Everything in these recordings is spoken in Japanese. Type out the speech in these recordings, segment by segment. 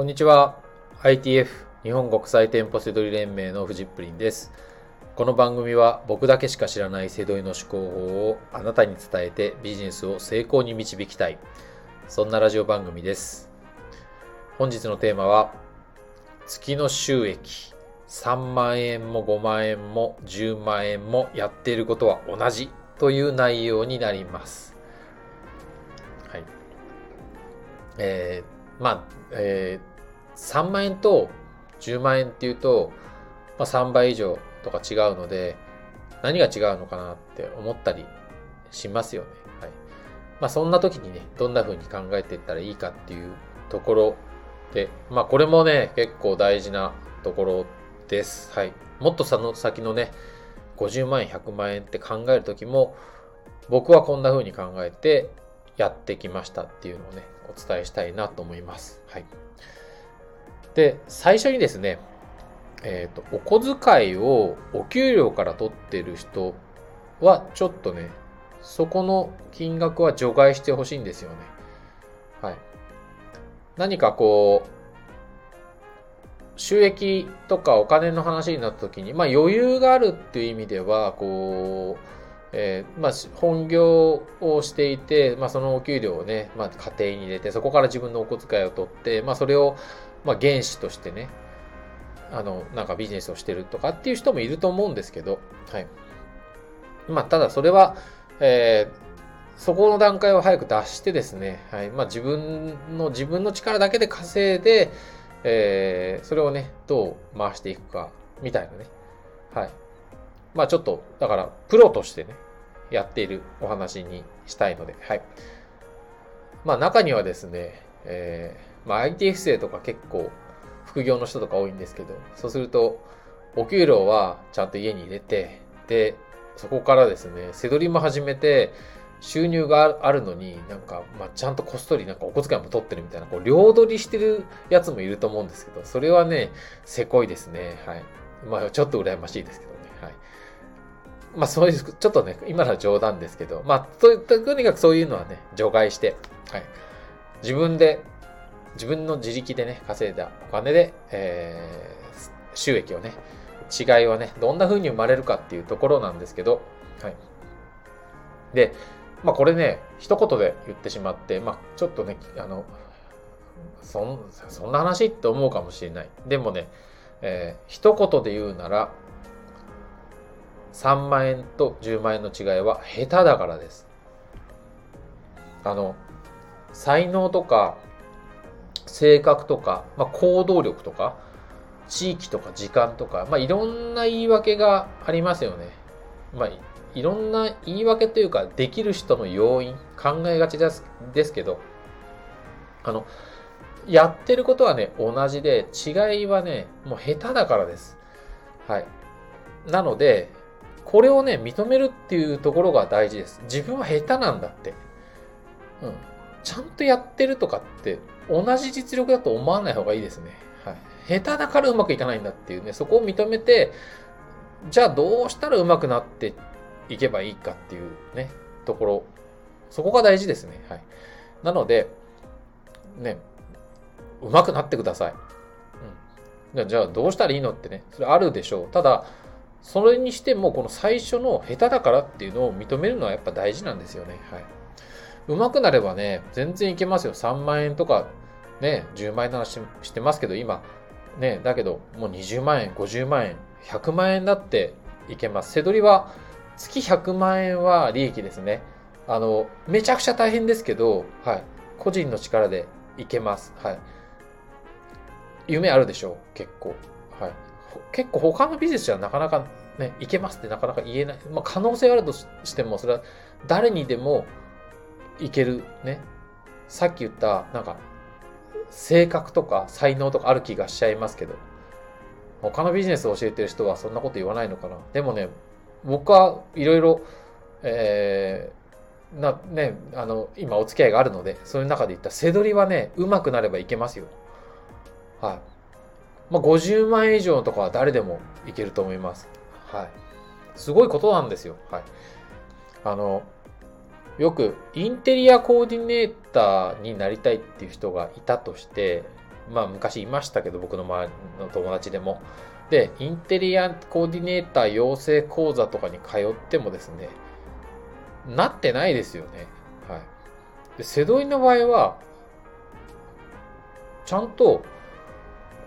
こんにちは。ITF 日本国際店舗セドリ連盟のフジップリンです。この番組は僕だけしか知らないセドリの思考法をあなたに伝えてビジネスを成功に導きたい。そんなラジオ番組です。本日のテーマは月の収益3万円も5万円も10万円もやっていることは同じという内容になります。はい。えー、まあ、えー3万円と10万円っていうと、まあ、3倍以上とか違うので、何が違うのかなって思ったりしますよね。はい。まあそんな時にね、どんな風に考えていったらいいかっていうところで、まあこれもね、結構大事なところです。はい。もっとその先のね、50万円、100万円って考える時も、僕はこんな風に考えてやってきましたっていうのをね、お伝えしたいなと思います。はい。で、最初にですね、えっ、と、お小遣いをお給料から取ってる人は、ちょっとね、そこの金額は除外してほしいんですよね。はい。何かこう、収益とかお金の話になった時に、まあ余裕があるっていう意味では、こう、えーまあ、本業をしていて、まあ、そのお給料をね、まあ、家庭に入れて、そこから自分のお小遣いを取って、まあ、それを、まあ、原資としてね、あの、なんかビジネスをしてるとかっていう人もいると思うんですけど、はい。まあ、ただそれは、えーそこの段階を早く脱してですね、はい。まあ、自分の、自分の力だけで稼いで、えーそれをね、どう回していくか、みたいなね。はい。まあちょっと、だから、プロとしてね、やっているお話にしたいので、はい。まあ中にはですね、えーまあ ITF 生とか結構副業の人とか多いんですけど、そうすると、お給料はちゃんと家に入れて、で、そこからですね、背取りも始めて、収入があるのになんか、まあ、ちゃんとこっそりなんかお小遣いも取ってるみたいな、こう、両取りしてるやつもいると思うんですけど、それはね、せこいですね。はい。まあ、ちょっと羨ましいですけどね。はい。まあそういう、ちょっとね、今のは冗談ですけど、まあと、とにかくそういうのはね、除外して、はい。自分で、自分の自力でね、稼いだお金で、えー、収益をね、違いはね、どんな風に生まれるかっていうところなんですけど、はい。で、まあこれね、一言で言ってしまって、まあちょっとね、あの、そん、そんな話って思うかもしれない。でもね、えー一言で言うなら、3万円と10万円の違いは下手だからです。あの、才能とか、性格とか、まあ、行動力とか、地域とか時間とか、まあ、いろんな言い訳がありますよね。まあ、いろんな言い訳というか、できる人の要因、考えがちですですけど、あの、やってることはね、同じで、違いはね、もう下手だからです。はい。なので、これをね、認めるっていうところが大事です。自分は下手なんだって。うん。ちゃんとやってるとかって、同じ実力だと思わない方がいいですね。はい。下手だからうまくいかないんだっていうね、そこを認めて、じゃあどうしたらうまくなっていけばいいかっていうね、ところ。そこが大事ですね。はい。なので、ね、うまくなってください。うん。じゃあどうしたらいいのってね、それあるでしょう。ただ、それにしても、この最初の下手だからっていうのを認めるのはやっぱ大事なんですよね。はい。うまくなればね、全然いけますよ。3万円とか、ね、10万円の話してますけど、今、ね、だけど、もう20万円、50万円、100万円だっていけます。背取りは、月100万円は利益ですね。あの、めちゃくちゃ大変ですけど、はい。個人の力でいけます。はい。夢あるでしょう、結構。はい。結構他のビジネスじゃなかなかね、いけますってなかなか言えない。まあ可能性あるとしても、それは誰にでもいけるね。さっき言った、なんか、性格とか才能とかある気がしちゃいますけど、他のビジネスを教えてる人はそんなこと言わないのかな。でもね、僕はいろいろ、えー、な、ね、あの、今お付き合いがあるので、そういう中で言った、背取りはね、うまくなればいけますよ。はい。まあ、50万円以上のとかは誰でもいけると思います。はい。すごいことなんですよ。はい。あの、よくインテリアコーディネーターになりたいっていう人がいたとして、まあ昔いましたけど、僕の周りの友達でも。で、インテリアコーディネーター養成講座とかに通ってもですね、なってないですよね。はい。で、セドイの場合は、ちゃんと、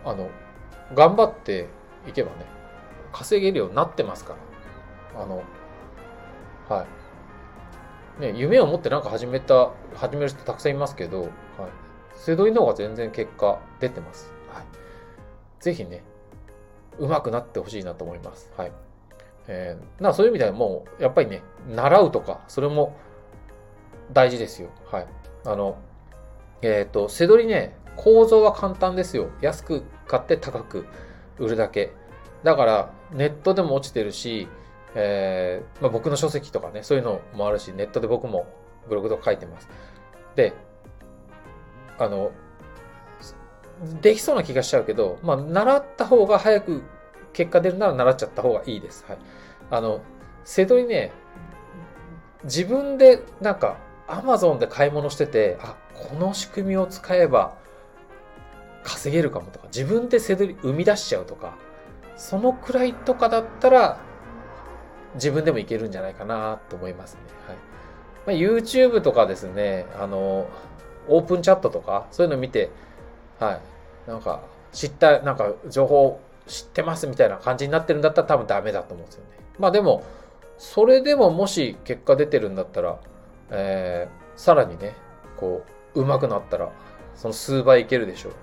あの、頑張っていけばね、稼げるようになってますから。あの、はい。ね、夢を持ってなんか始めた、始める人たくさんいますけど、はい。セドイの方が全然結果出てます。はい。ぜひね、上手くなってほしいなと思います。はい。えー、なそういう意味ではもう、やっぱりね、習うとか、それも大事ですよ。はい。あの、えっ、ー、と、背取りね、構造は簡単ですよ。安く買って高く売るだけ。だから、ネットでも落ちてるし、えー、まあ、僕の書籍とかね、そういうのもあるし、ネットで僕もブログとか書いてます。で、あの、できそうな気がしちゃうけど、まあ、習った方が早く結果出るなら習っちゃった方がいいです。はい。あの、せどりね、自分でなんか、アマゾンで買い物してて、あ、この仕組みを使えば稼げるかもとか、自分でせどり生み出しちゃうとか、そのくらいとかだったら、自分でもいけるんじゃないかなと思いますね。はい。まあ、YouTube とかですね、あの、オープンチャットとか、そういうの見て、はい。なんか、知った、なんか、情報知ってますみたいな感じになってるんだったら多分ダメだと思うんですよね。まあでも、それでももし結果出てるんだったら、えー、さらにね、こう、上手くなったら、その数倍いけるでしょう。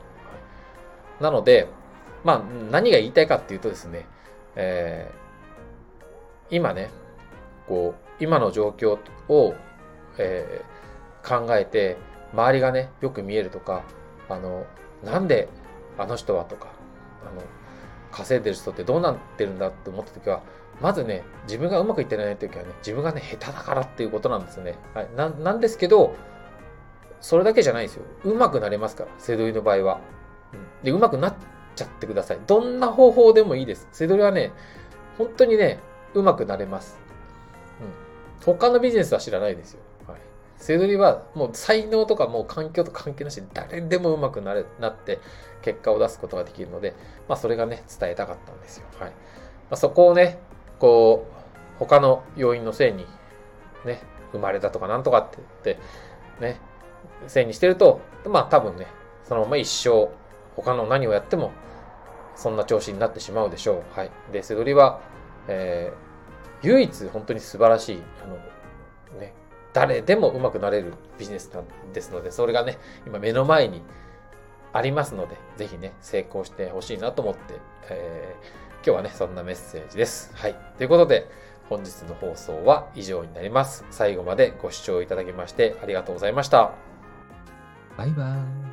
なので、まあ、何が言いたいかっていうとですね、えー、今ね、こう、今の状況を、えー、考えて、周りがね、よく見えるとか、あの、なんであの人はとか、あの、稼いでる人ってどうなってるんだって思った時は、まずね、自分がうまくいってない時はね、自分がね、下手だからっていうことなんですね。はい。な、なんですけど、それだけじゃないですよ。うまくなれますから、セドリの場合は。で、うまくなっちゃってください。どんな方法でもいいです。セドリはね、本当にね、うまくなれます。うん。他のビジネスは知らないですよ。はいセドリはもう才能とかもう環境と関係なしで誰でもうまくなれなって結果を出すことができるので、まあそれがね、伝えたかったんですよ。はい。まあ、そこをね、こう、他の要因のせいに、ね、生まれたとかなんとかって言って、ね、せいにしてると、まあ多分ね、そのまま一生、他の何をやっても、そんな調子になってしまうでしょう。はい。で、セドリは、えー、唯一本当に素晴らしい、あの、ね、誰でもうまくなれるビジネスなんですので、それがね、今目の前にありますので、ぜひね、成功してほしいなと思って、えー、今日はね、そんなメッセージです。はい。ということで、本日の放送は以上になります。最後までご視聴いただきましてありがとうございました。バイバーイ。